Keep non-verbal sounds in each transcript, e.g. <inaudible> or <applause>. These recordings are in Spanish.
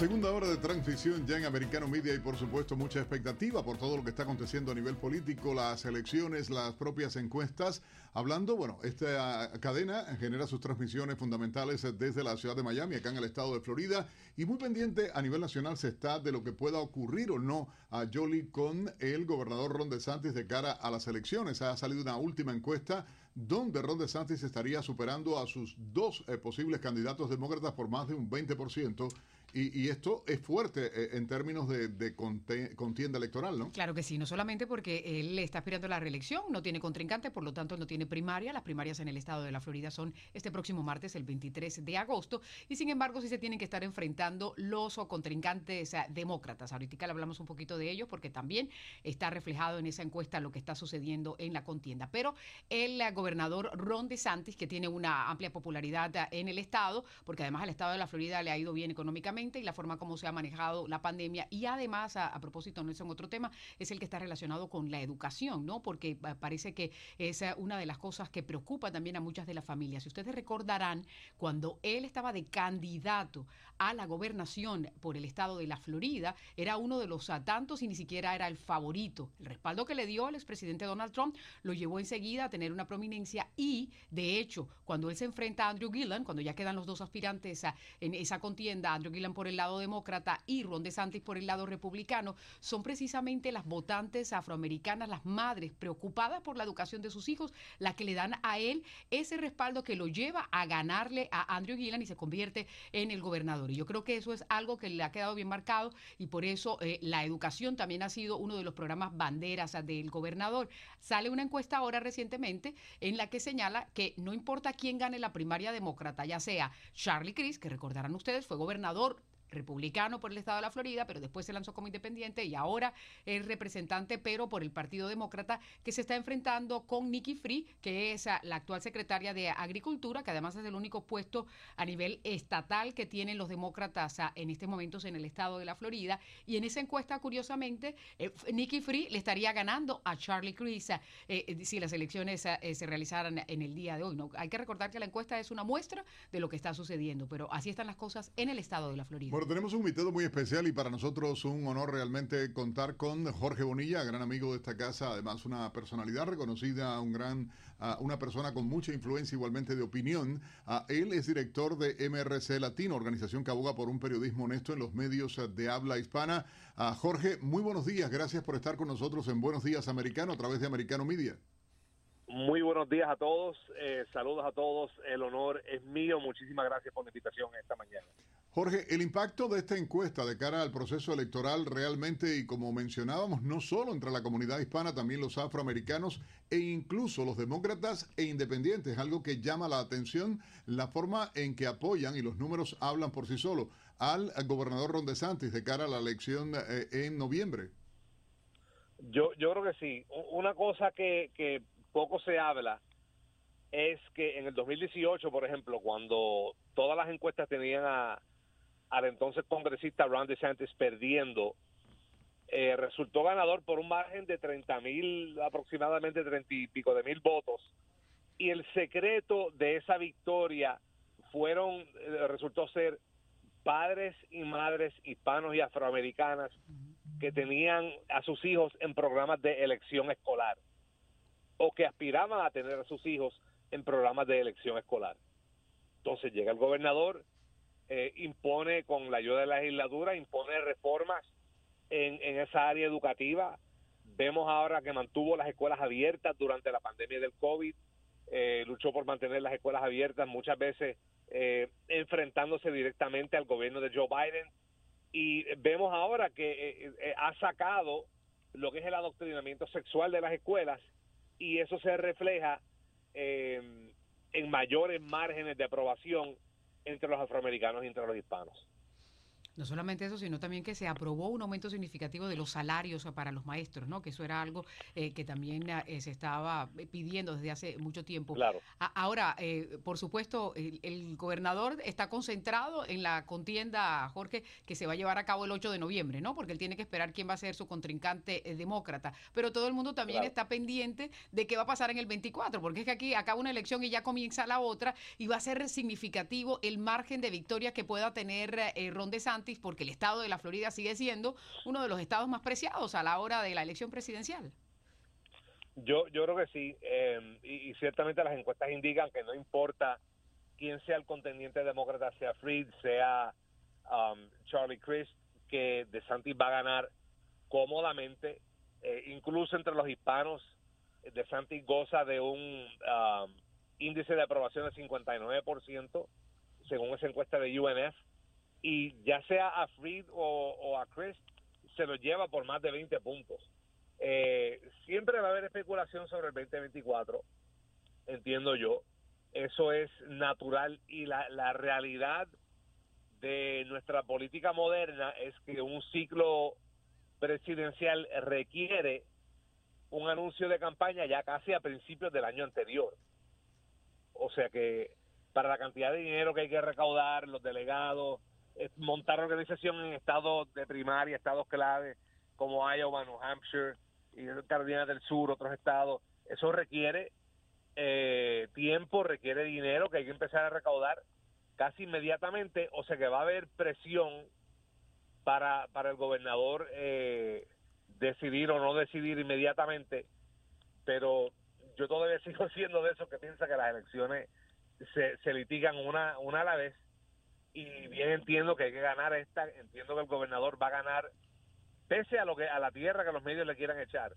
Segunda hora de transmisión ya en Americano Media y por supuesto mucha expectativa por todo lo que está aconteciendo a nivel político, las elecciones, las propias encuestas. Hablando, bueno, esta cadena genera sus transmisiones fundamentales desde la ciudad de Miami, acá en el estado de Florida, y muy pendiente a nivel nacional se está de lo que pueda ocurrir o no a Jolie con el gobernador Ron DeSantis de cara a las elecciones. Ha salido una última encuesta donde Ron DeSantis estaría superando a sus dos eh, posibles candidatos demócratas por más de un 20%. Y, esto es fuerte eh, en términos de, contienda electoral, ¿no? Claro que sí, no solamente porque él está aspirando a la reelección, no tiene contrincante, por lo tanto no tiene primaria. Las primarias en el estado de la Florida son este próximo martes, el 23 de agosto, y sin embargo sí se tienen que estar enfrentando los contrincantes demócratas. Ahorita le hablamos un poquito de ellos porque también está reflejado en esa encuesta lo que está sucediendo en la contienda. Pero el gobernador Ron DeSantis, que tiene una amplia popularidad en el estado, porque además al estado de la Florida le ha ido bien económicamente, y la forma como se ha manejado la pandemia. Y además, a, propósito, no es en otro tema, es el que está relacionado con la educación, ¿no? Porque eh, parece que es eh, una de las cosas que preocupa también a muchas de las familias. Si ustedes recordarán, cuando él estaba de candidato a la gobernación por el estado de la Florida, era uno de los tantos y ni siquiera era el favorito. El respaldo que le dio al expresidente Donald Trump lo llevó enseguida a tener una prominencia y, de hecho, cuando él se enfrenta a Andrew Gillen, cuando ya quedan los dos aspirantes en esa contienda, Andrew Por el lado demócrata y Ron DeSantis por el lado republicano, son precisamente las votantes afroamericanas, las madres preocupadas por la educación de sus hijos, las que le dan a él ese respaldo que lo lleva a ganarle a Andrew Gillen y se convierte en el gobernador. Y yo creo que eso es algo que le ha quedado bien marcado y por eso eh, la educación también ha sido uno de los programas banderas del gobernador. Sale una encuesta ahora recientemente en la que señala que no importa quién gane la primaria demócrata, ya sea Charlie Crist, que recordarán ustedes, fue gobernador republicano por el estado de la Florida, pero después se lanzó como independiente y ahora es representante, pero por el Partido Demócrata, que se está enfrentando con Nikki Free, que es la actual secretaria de Agricultura, que además es el único puesto a nivel estatal que tienen los demócratas en este momento en el estado de la Florida. Y en esa encuesta, curiosamente, eh, Nikki Free le estaría ganando a Charlie Crist eh, eh, si las elecciones se realizaran en el día de hoy. ¿no? Hay que recordar que la encuesta es una muestra de lo que está sucediendo, pero así están las cosas en el estado de la Florida. Tenemos un invitado muy especial y para nosotros un honor realmente contar con Jorge Bonilla, gran amigo de esta casa, además una personalidad reconocida, un gran, una persona con mucha influencia igualmente de opinión. él es director de MRC Latino, organización que aboga por un periodismo honesto en los medios de habla hispana. Jorge, muy buenos días, gracias por estar con nosotros en Buenos Días Americano a través de Americano Media. Muy buenos días a todos, eh, saludos a todos, el honor es mío, muchísimas gracias por la invitación esta mañana. Jorge, el impacto de esta encuesta de cara al proceso electoral realmente, y como mencionábamos, no solo entre la comunidad hispana, también los afroamericanos e incluso los demócratas e independientes, algo que llama la atención la forma en que apoyan, y los números hablan por sí solos, al gobernador Ron DeSantis de cara a la elección eh, en noviembre. Yo, yo creo que sí. Una cosa que, que poco se habla es que en el 2018, por ejemplo, cuando todas las encuestas tenían a al entonces congresista Ron DeSantis perdiendo, eh, resultó ganador por un margen de 30 mil, aproximadamente 30 y pico de mil votos. Y el secreto de esa victoria fueron, eh, resultó ser padres y madres hispanos y afroamericanas que tenían a sus hijos en programas de elección escolar o que aspiraban a tener a sus hijos en programas de elección escolar. Entonces llega el gobernador eh, impone, con la ayuda de la legislatura, impone reformas en, esa área educativa. Vemos ahora que mantuvo las escuelas abiertas durante la pandemia del COVID, eh, luchó por mantener las escuelas abiertas, muchas veces eh, enfrentándose directamente al gobierno de Joe Biden. Y vemos ahora que ha sacado lo que es el adoctrinamiento sexual de las escuelas y eso se refleja en mayores márgenes de aprobación entre los afroamericanos y entre los hispanos. No solamente eso, sino también que se aprobó un aumento significativo de los salarios para los maestros, ¿no? Que eso era algo eh, que también eh, se estaba pidiendo desde hace mucho tiempo. Claro. ahora, eh, por supuesto, el, gobernador está concentrado en la contienda, Jorge, que se va a llevar a cabo el 8 de noviembre, ¿no? Porque él tiene que esperar quién va a ser su contrincante demócrata. Pero todo el mundo también está pendiente de qué va a pasar en el 24, porque es que aquí acaba una elección y ya comienza la otra y va a ser significativo el margen de victoria que pueda tener Ron DeSantis porque el estado de la Florida sigue siendo uno de los estados más preciados a la hora de la elección presidencial. Yo, yo creo que sí, em, y, ciertamente las encuestas indican que no importa quién sea el contendiente demócrata, sea Fried, sea um, Charlie Crist, que DeSantis va a ganar cómodamente, eh, incluso entre los hispanos, DeSantis goza de un um, índice de aprobación del 59%, según esa encuesta de UNF, y ya sea a Fried o, a Chris, se lo lleva por más de 20 puntos. Eh, siempre va a haber especulación sobre el 2024, entiendo yo. Eso es natural y la, la realidad de nuestra política moderna es que un ciclo presidencial requiere un anuncio de campaña ya casi a principios del año anterior. O sea que para la cantidad de dinero que hay que recaudar, los delegados, montar organización en estados de primaria, estados clave como Iowa, New Hampshire y Carolina del Sur, otros estados. Eso requiere eh, tiempo, requiere dinero que hay que empezar a recaudar casi inmediatamente, o sea que va a haber presión para, para el gobernador eh, decidir o no decidir inmediatamente, pero yo todavía <laughs> sigo siendo de esos que piensa que las elecciones se, se litigan una, una a la vez y bien entiendo que hay que ganar esta, entiendo que el gobernador va a ganar pese a lo que a la tierra que los medios le quieran echar.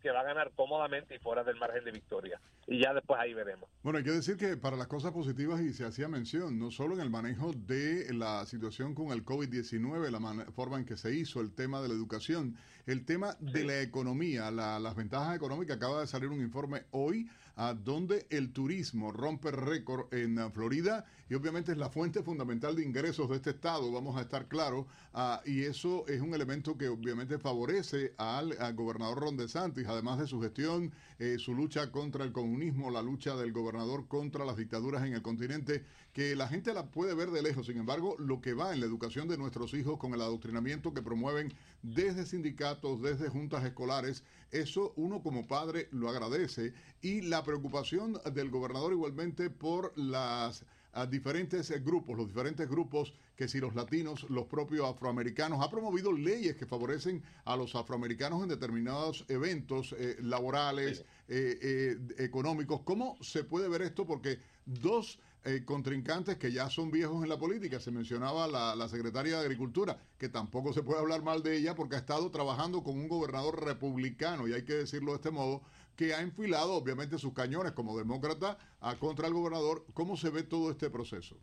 que va a ganar cómodamente y fuera del margen de victoria. Y ya después ahí veremos. Bueno, hay que decir que para las cosas positivas, y se hacía mención, no solo en el manejo de la situación con el COVID-19, la forma en que se hizo, el tema de la educación, el tema de la economía, las ventajas económicas, acaba de salir un informe hoy a donde el turismo rompe récord en Florida y obviamente es la fuente fundamental de ingresos de este estado, vamos a estar claros, ah, y eso es un elemento que obviamente favorece al, gobernador Ron DeSantis, además de su gestión, eh, su lucha contra el comunismo, la lucha del gobernador contra las dictaduras en el continente, que la gente la puede ver de lejos, sin embargo, lo que va en la educación de nuestros hijos con el adoctrinamiento que promueven desde sindicatos, desde juntas escolares, eso uno como padre lo agradece y la preocupación del gobernador igualmente por las diferentes grupos, los diferentes grupos que si los latinos, los propios afroamericanos, ha promovido leyes que favorecen a los afroamericanos en determinados eventos eh, laborales, eh, eh, económicos. ¿Cómo se puede ver esto? Porque dos eh, contrincantes que ya son viejos en la política. Se mencionaba la, secretaria de Agricultura, que tampoco se puede hablar mal de ella porque ha estado trabajando con un gobernador republicano, y hay que decirlo de este modo, que ha enfilado obviamente sus cañones como demócrata a contra el gobernador. ¿Cómo se ve todo este proceso?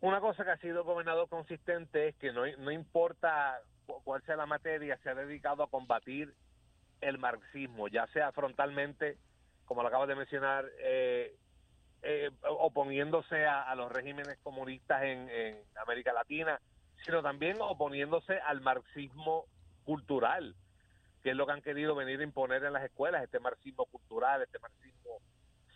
Una cosa que ha sido gobernador consistente es que no, no importa cuál sea la materia, se ha dedicado a combatir el marxismo, ya sea frontalmente, como lo acabas de mencionar, eh, eh, oponiéndose a, los regímenes comunistas en, América Latina, sino también oponiéndose al marxismo cultural, que es lo que han querido venir a imponer en las escuelas, este marxismo cultural, este marxismo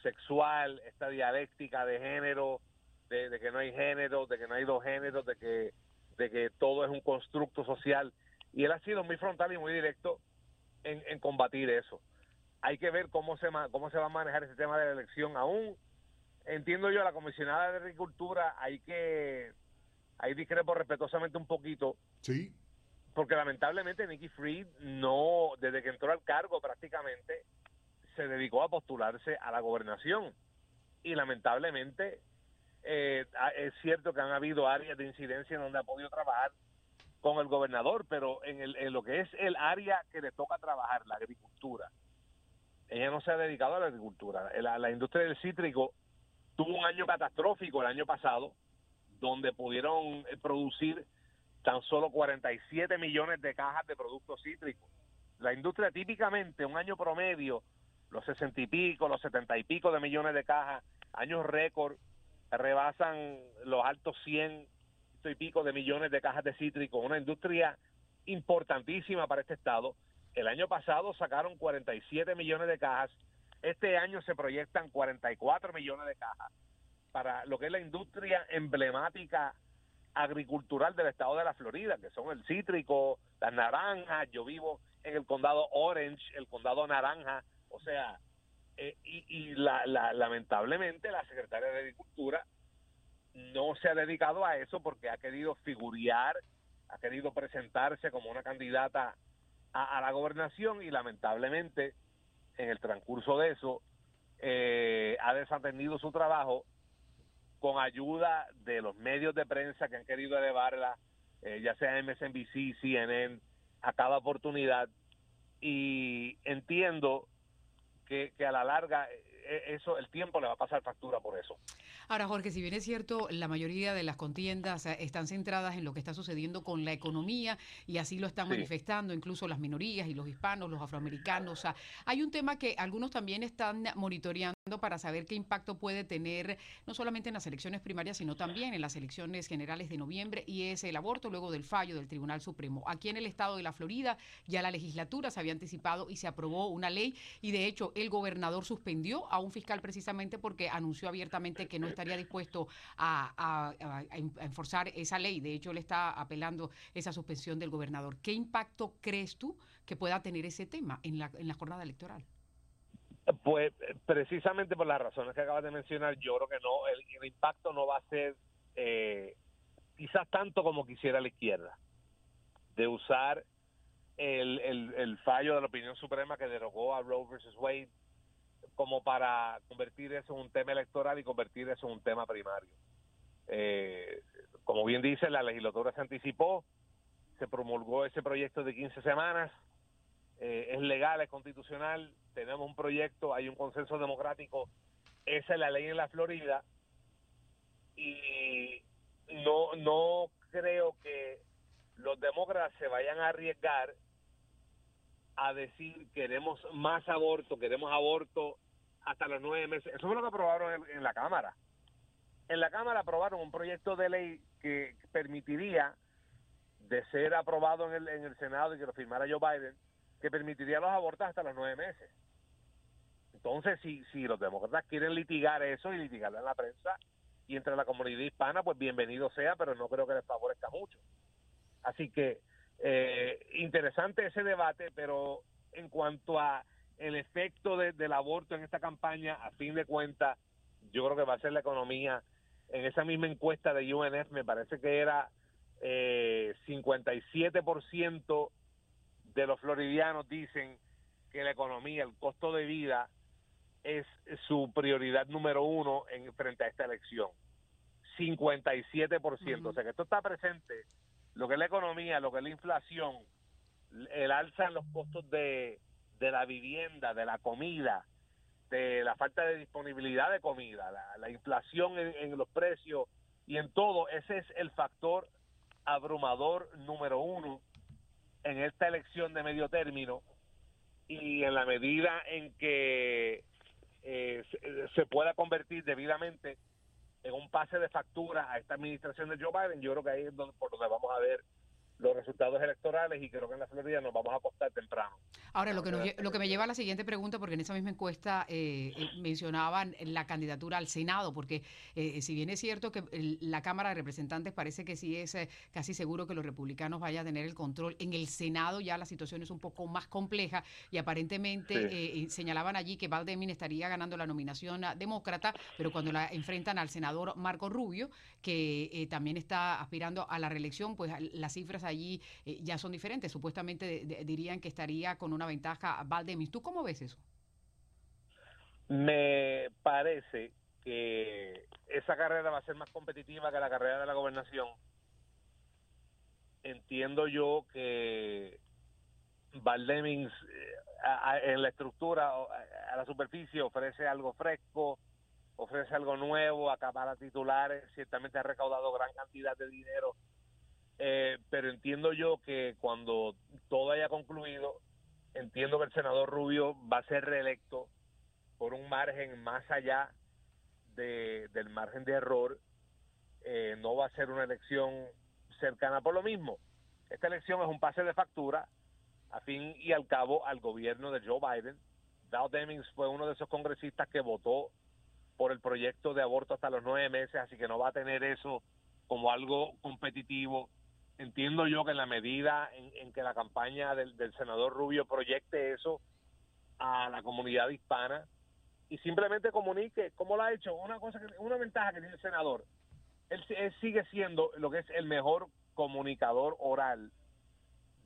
sexual, esta dialéctica de género, de, que no hay género, de que no hay dos géneros, de que, de que todo es un constructo social. Y él ha sido muy frontal y muy directo en, en combatir eso. Hay que ver cómo se, cómo se va a manejar ese tema de la elección aún entiendo yo, la comisionada de Agricultura, hay que, ahí discrepo respetuosamente un poquito. Sí. Porque lamentablemente Nicky Fried no, desde que entró al cargo prácticamente, se dedicó a postularse a la gobernación. Y lamentablemente eh, es cierto que han habido áreas de incidencia en donde ha podido trabajar con el gobernador, pero en, el, en lo que es el área que le toca trabajar, la agricultura, ella no se ha dedicado a la agricultura. La, la industria del cítrico tuvo un año catastrófico el año pasado, donde pudieron eh, producir tan solo 47 millones de cajas de productos cítricos. La industria típicamente, un año promedio, los 60 y pico, los 70 y pico de millones de cajas, años récord, rebasan los altos 100 y pico de millones de cajas de cítricos, una industria importantísima para este estado. El año pasado sacaron 47 millones de cajas, este año se proyectan 44 millones de cajas para lo que es la industria emblemática agricultural del estado de la Florida, que son el cítrico, las naranjas, yo vivo en el condado Orange, el condado Naranja, o sea, eh, y, la, lamentablemente la secretaria de Agricultura no se ha dedicado a eso porque ha querido figurear, ha querido presentarse como una candidata a, la gobernación y lamentablemente en el transcurso de eso eh, ha desatendido su trabajo con ayuda de los medios de prensa que han querido elevarla, eh, ya sea MSNBC, CNN, a cada oportunidad. Y entiendo que, que a la larga e, eso el tiempo le va a pasar factura por eso. Ahora, Jorge, si bien es cierto, la mayoría de las contiendas eh, están centradas en lo que está sucediendo con la economía y así lo están manifestando incluso las minorías y los hispanos, los afroamericanos. hay un tema que algunos también están monitoreando para saber qué impacto puede tener no solamente en las elecciones primarias, sino también en las elecciones generales de noviembre, y es el aborto luego del fallo del Tribunal Supremo. Aquí en el estado de la Florida ya la legislatura se había anticipado y se aprobó una ley y de hecho el gobernador suspendió a un fiscal precisamente porque anunció abiertamente que no estaría dispuesto a, enforzar esa ley. De hecho, le está apelando esa suspensión del gobernador. ¿Qué impacto crees tú que pueda tener ese tema en la, en la jornada electoral? Pues precisamente por las razones que acabas de mencionar, yo creo que no, el, impacto no va a ser eh, quizás tanto como quisiera la izquierda, de usar el, fallo de la opinión suprema que derogó a Roe versus Wade como para convertir eso en un tema electoral y convertir eso en un tema primario. Eh, como bien dice, la legislatura se anticipó, se promulgó ese proyecto de 15 semanas, eh, es legal, es constitucional, tenemos un proyecto, hay un consenso democrático, esa es la ley en la Florida y no, no creo que los demócratas se vayan a arriesgar a decir queremos más aborto, queremos aborto hasta los nueve meses. Eso fue lo que aprobaron en, la Cámara. En la Cámara aprobaron un proyecto de ley que permitiría, de ser aprobado en el, en el Senado y que lo firmara Joe Biden, que permitiría los abortos hasta los nueve meses. Entonces, si, si los demócratas quieren litigar eso y litigarlo en la prensa y entre la comunidad hispana, pues bienvenido sea, pero no creo que les favorezca mucho. Así que eh, interesante ese debate, pero en cuanto a el efecto del aborto en esta campaña, a fin de cuentas, yo creo que va a ser la economía. En esa misma encuesta de UNF me parece que era eh, 57% de los floridianos dicen que la economía, el costo de vida, es su prioridad número uno en frente a esta elección. 57%. O sea que esto está presente, lo que es la economía, lo que es la inflación, el alza en los costos de, de la vivienda, de la comida, de la falta de disponibilidad de comida, la, inflación en, los precios y en todo, ese es el factor abrumador número uno en esta elección de medio término y en la medida en que eh, se, pueda convertir debidamente en un pase de factura a esta administración de Joe Biden, yo creo que ahí es donde, por donde vamos a ver los resultados electorales y creo que en la Florida nos vamos a acostar temprano. Ahora, lo que, lo que me lleva a la siguiente pregunta, porque en esa misma encuesta eh, eh, mencionaban la candidatura al Senado, porque eh, si bien es cierto que la Cámara de Representantes parece que sí es casi seguro que los republicanos vayan a tener el control, en el Senado ya la situación es un poco más compleja y aparentemente señalaban allí que Valdemin estaría ganando la nominación demócrata, pero cuando la enfrentan al senador Marco Rubio, que también está aspirando a la reelección, pues las cifras allí eh, ya son diferentes. Supuestamente dirían que estaría con una ventaja Valdemis. ¿Tú cómo ves eso? Me parece que esa carrera va a ser más competitiva que la carrera de la gobernación. Entiendo yo que Valdemings eh, en la estructura, a la superficie, ofrece algo fresco, ofrece algo nuevo, acapara titulares, ciertamente ha recaudado gran cantidad de dinero eh, pero entiendo yo que cuando todo haya concluido, entiendo que el senador Rubio va a ser reelecto por un margen más allá de, del margen de error, eh, no va a ser una elección cercana por lo mismo. Esta elección es un pase de factura, a fin y al cabo, al gobierno de Joe Biden. Dow Demings fue uno de esos congresistas que votó por el proyecto de aborto hasta los nueve meses, así que no va a tener eso como algo competitivo. Entiendo yo que en la medida en, que la campaña del, senador Rubio proyecte eso a la comunidad hispana y simplemente comunique cómo lo ha hecho, una cosa que, una ventaja que tiene el senador, él sigue siendo lo que es el mejor comunicador oral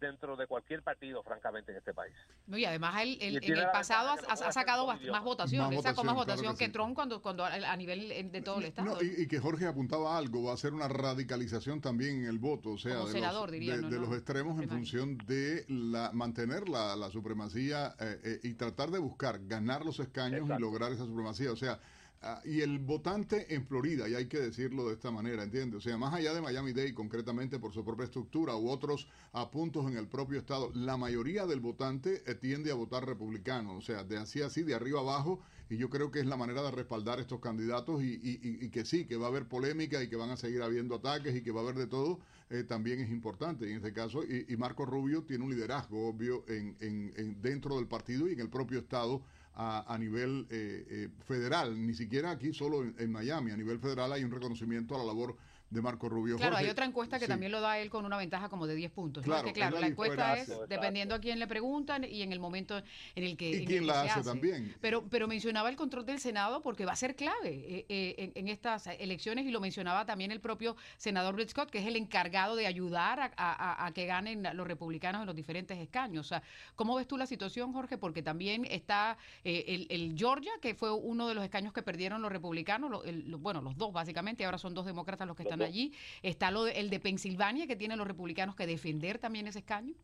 dentro de cualquier partido, francamente, en este país. No, y además él, en el pasado ha, sacado más, votación, él sacó más votación que, Trump cuando, cuando a nivel de todo el Estado. y, que Jorge apuntaba algo, va a ser una radicalización también en el voto, o sea, de, los, de, los extremos en función de la mantener la, la supremacía eh, eh, y tratar de buscar ganar los escaños y lograr esa supremacía, o sea, Ah, y el votante en Florida, y hay que decirlo de esta manera, ¿entiendes? O sea, más allá de Miami-Dade, concretamente por su propia estructura u otros puntos en el propio estado, la mayoría del votante eh, tiende a votar republicano, o sea, de así así, de arriba abajo, y yo creo que es la manera de respaldar estos candidatos y, y, que sí, que va a haber polémica y que van a seguir habiendo ataques y que va a haber de todo, eh, también es importante. Y en este caso, y, Marco Rubio tiene un liderazgo obvio en, en, dentro del partido y en el propio estado a, nivel eh, eh, federal, ni siquiera aquí solo en, Miami, a nivel federal hay un reconocimiento a la labor de Marco Rubio. Claro, hay otra encuesta que también lo da él con una ventaja como de 10 puntos. Claro, claro la encuesta es dependiendo a quién le preguntan y en el momento en el que. Y quién la hace, también. Pero, pero mencionaba el control del Senado porque va a ser clave eh, eh, en, estas elecciones y lo mencionaba también el propio senador Rick Scott, que es el encargado de ayudar a, que ganen los republicanos en los diferentes escaños. O sea, ¿cómo ves tú la situación, Jorge? Porque también está eh, el, Georgia, que fue uno de los escaños que perdieron los republicanos, bueno, los dos básicamente, ahora son dos demócratas los que están allí. Está lo el de Pensilvania, que tienen los republicanos que defender también ese escaño.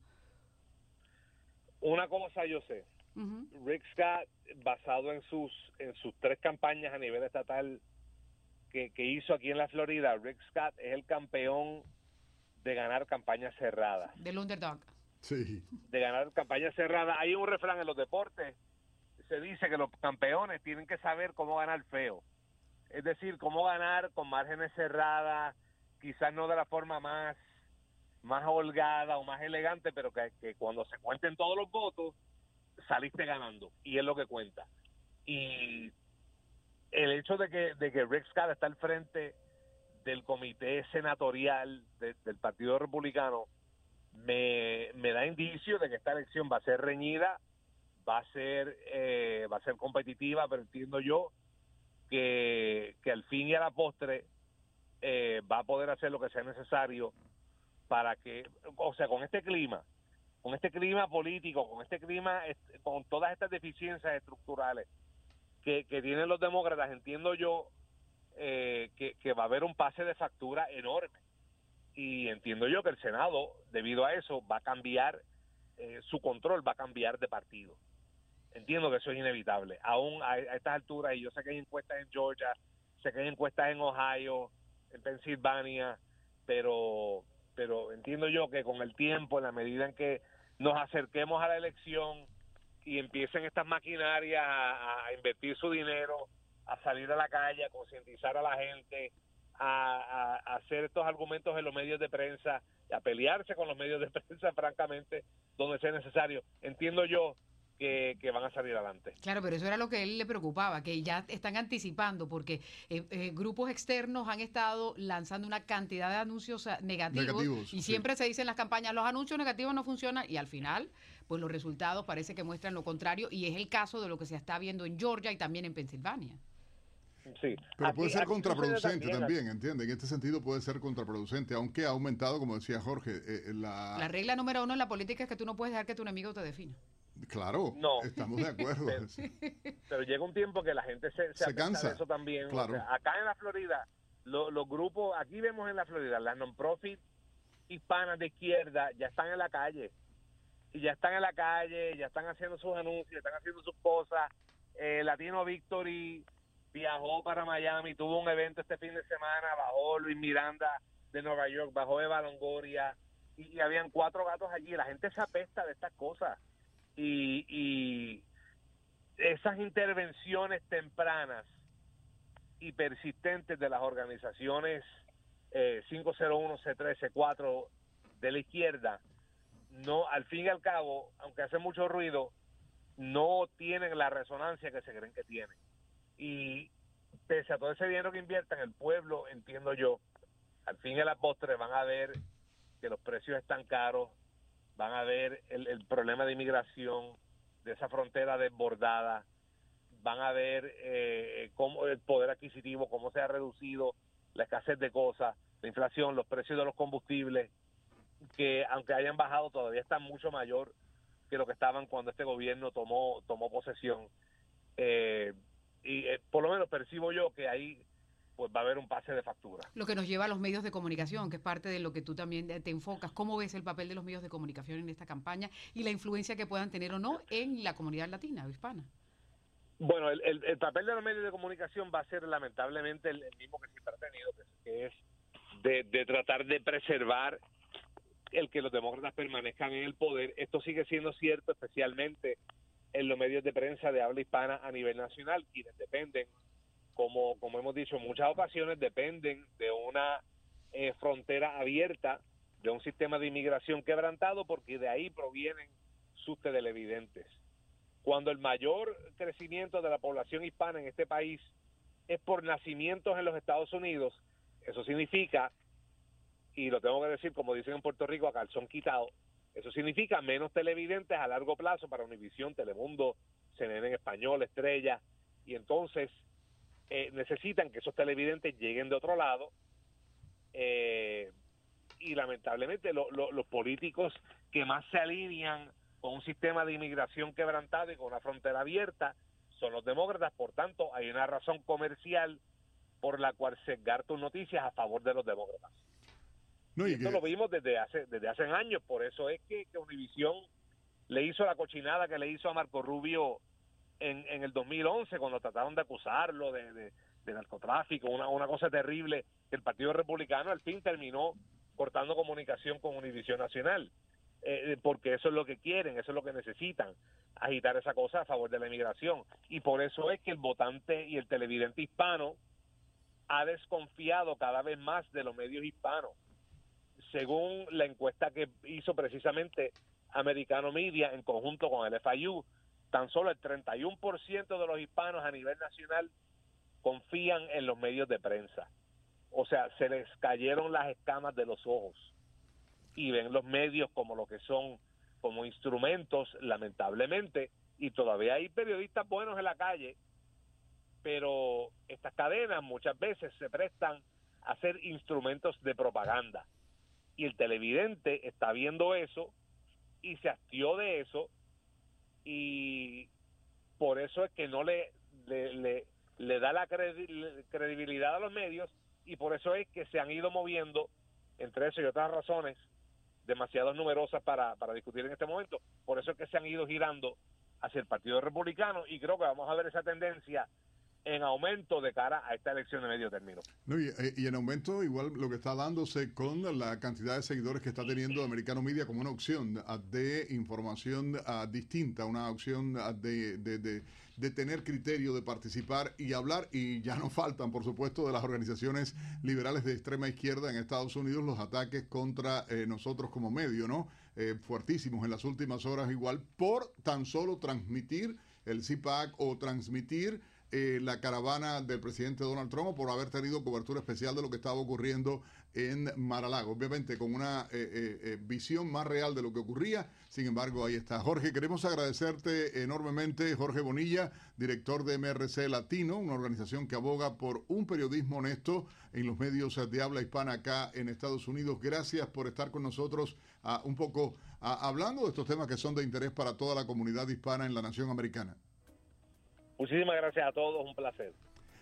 Una cosa yo sé. Rick Scott, basado en sus, en sus tres campañas a nivel estatal que, hizo aquí en la Florida, Rick Scott es el campeón de ganar campañas cerradas. Del underdog. Sí. De ganar campañas cerradas. Hay un refrán en los deportes. Se dice que los campeones tienen que saber cómo ganar feo. Es decir, cómo ganar con márgenes cerradas, quizás no de la forma más, más holgada o más elegante, pero que, cuando se cuenten todos los votos, saliste ganando. Y es lo que cuenta. Y el hecho de que, de que Rick Scott está al frente del comité senatorial del Partido Republicano me, me da indicio de que esta elección va a ser reñida, va a ser eh, va a ser competitiva, pero entiendo yo que, que al fin y a la postre eh, va a poder hacer lo que sea necesario para que, o sea, con este clima, con este clima político, con este clima, con todas estas deficiencias estructurales que, tienen los demócratas, entiendo yo eh, que, va a haber un pase de factura enorme. Y entiendo yo que el Senado, debido a eso, va a cambiar, eh, su control va a cambiar de partido. Entiendo que eso es inevitable. Aún a, estas alturas, y yo sé que hay encuestas en Georgia, sé que hay encuestas en Ohio, en Pensilvania, pero, pero entiendo yo que con el tiempo, en la medida en que nos acerquemos a la elección y empiecen estas maquinarias a, invertir su dinero, a salir a la calle, a concientizar a la gente, a, a, hacer estos argumentos en los medios de prensa, a pelearse con los medios de <laughs> prensa, francamente, donde sea necesario. Entiendo yo que, van a salir adelante. Claro, pero eso era lo que él le preocupaba, que ya están anticipando, porque eh, eh, grupos externos han estado lanzando una cantidad de anuncios negativos, y siempre se dice en las campañas, los anuncios negativos no funcionan y al final, pues los resultados parece que muestran lo contrario y es el caso de lo que se está viendo en Georgia y también en Pensilvania. Sí. Pero puede ser contraproducente también, ¿entiende? En este sentido puede ser contraproducente, aunque ha aumentado, como decía Jorge, eh, la... La regla número uno en la política es que tú no puedes dejar que tu enemigo te defina. Claro, estamos de acuerdo. pero, llega un tiempo que la gente se, se, cansa de eso también. acá en la Florida, los grupos, aquí vemos en la Florida, las non-profit hispanas de izquierda ya están en la calle. Y ya están en la calle, ya están haciendo sus anuncios, están haciendo sus cosas. Eh, Latino Victory viajó para Miami, tuvo un evento este fin de semana, bajó Luis Miranda de Nueva York, bajó Eva Longoria, y, y habían cuatro gatos allí. La gente se apesta de estas cosas y, esas intervenciones tempranas y persistentes de las organizaciones eh, 501, C3, C4 de la izquierda, no, al fin y al cabo, aunque hace mucho ruido, no tienen la resonancia que se creen que tienen. Y pese a todo ese dinero que inviertan, el pueblo, entiendo yo, al fin y a la postre van a ver que los precios están caros, van a ver el, problema de inmigración, de esa frontera desbordada, van a ver eh, cómo el poder adquisitivo, cómo se ha reducido, la escasez de cosas, la inflación, los precios de los combustibles, que aunque hayan bajado todavía están mucho mayor que lo que estaban cuando este gobierno tomó tomó posesión. Eh, y eh, por lo menos percibo yo que ahí pues va a haber un pase de factura. Lo que nos lleva a los medios de comunicación, que es parte de lo que tú también te enfocas. ¿Cómo ves el papel de los medios de comunicación en esta campaña y la influencia que puedan tener o no en la comunidad latina o hispana? Bueno, el, el, papel de los medios de comunicación va a ser lamentablemente el, mismo que siempre ha tenido, que es de, de tratar de preservar el que los demócratas permanezcan en el poder. Esto sigue siendo cierto, especialmente en los medios de prensa de habla hispana a nivel nacional, quienes dependen como, como hemos dicho muchas ocasiones, dependen de una eh, frontera abierta, de un sistema de inmigración quebrantado, porque de ahí provienen sus televidentes. Cuando el mayor crecimiento de la población hispana en este país es por nacimientos en los Estados Unidos, eso significa, y lo tengo que decir como dicen en Puerto Rico, a calzón quitado, eso significa menos televidentes a largo plazo para Univisión, Telemundo, CNN en español, Estrella, y entonces eh, necesitan que esos televidentes lleguen de otro lado eh, y lamentablemente los políticos que más se alinean con un sistema de inmigración quebrantado y con una frontera abierta son los demócratas, por tanto hay una razón comercial por la cual sesgar tus noticias a favor de los demócratas. y esto lo vimos desde hace desde hace años, por eso es que, que Univisión le hizo la cochinada que le hizo a Marco Rubio en, en el 2011 cuando trataron de acusarlo de, de, narcotráfico, una, una cosa terrible, el Partido Republicano al fin terminó cortando comunicación con Univisión Nacional, eh, porque eso es lo que quieren, eso es lo que necesitan, agitar esa cosa a favor de la inmigración. Y por eso es que el votante y el televidente hispano ha desconfiado cada vez más de los medios hispanos. Según la encuesta que hizo precisamente Americano Media en conjunto con el FIU, tan solo el 31% de los hispanos a nivel nacional confían en los medios de prensa. O sea, se les cayeron las escamas de los ojos y ven los medios como lo que son, como instrumentos, lamentablemente, y todavía hay periodistas buenos en la calle, pero estas cadenas muchas veces se prestan a ser instrumentos de propaganda. Y el televidente está viendo eso y se hastió de eso y por eso es que no le, le, le, da la credibilidad a los medios y por eso es que se han ido moviendo, entre eso y otras razones, demasiado numerosas para, para discutir en este momento, por eso es que se han ido girando hacia el Partido Republicano y creo que vamos a ver esa tendencia en aumento de cara a esta elección de medio término. Eh, y, en aumento igual lo que está dándose con la cantidad de seguidores que está teniendo Americano Media como una opción de información distinta, una opción ah, de, de, tener criterio, de participar y hablar. Y ya no faltan, por supuesto, de las organizaciones liberales de extrema izquierda en Estados Unidos los ataques contra eh, nosotros como medio, ¿no? Eh, fuertísimos en las últimas horas igual por tan solo transmitir el CIPAC o transmitir eh, la caravana del presidente Donald Trump por haber tenido cobertura especial de lo que estaba ocurriendo en Maralago. Obviamente con una eh, eh, visión más real de lo que ocurría. Sin embargo, ahí está. Jorge, queremos agradecerte enormemente, Jorge Bonilla, director de MRC Latino, una organización que aboga por un periodismo honesto en los medios de habla hispana acá en Estados Unidos. Gracias por estar con nosotros ah, un poco ah, hablando de estos temas que son de interés para toda la comunidad hispana en la nación americana. Muchísimas gracias a todos, un placer.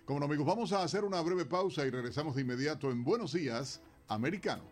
Como amigos, vamos a hacer una breve pausa y regresamos de inmediato en Buenos Días, Americano.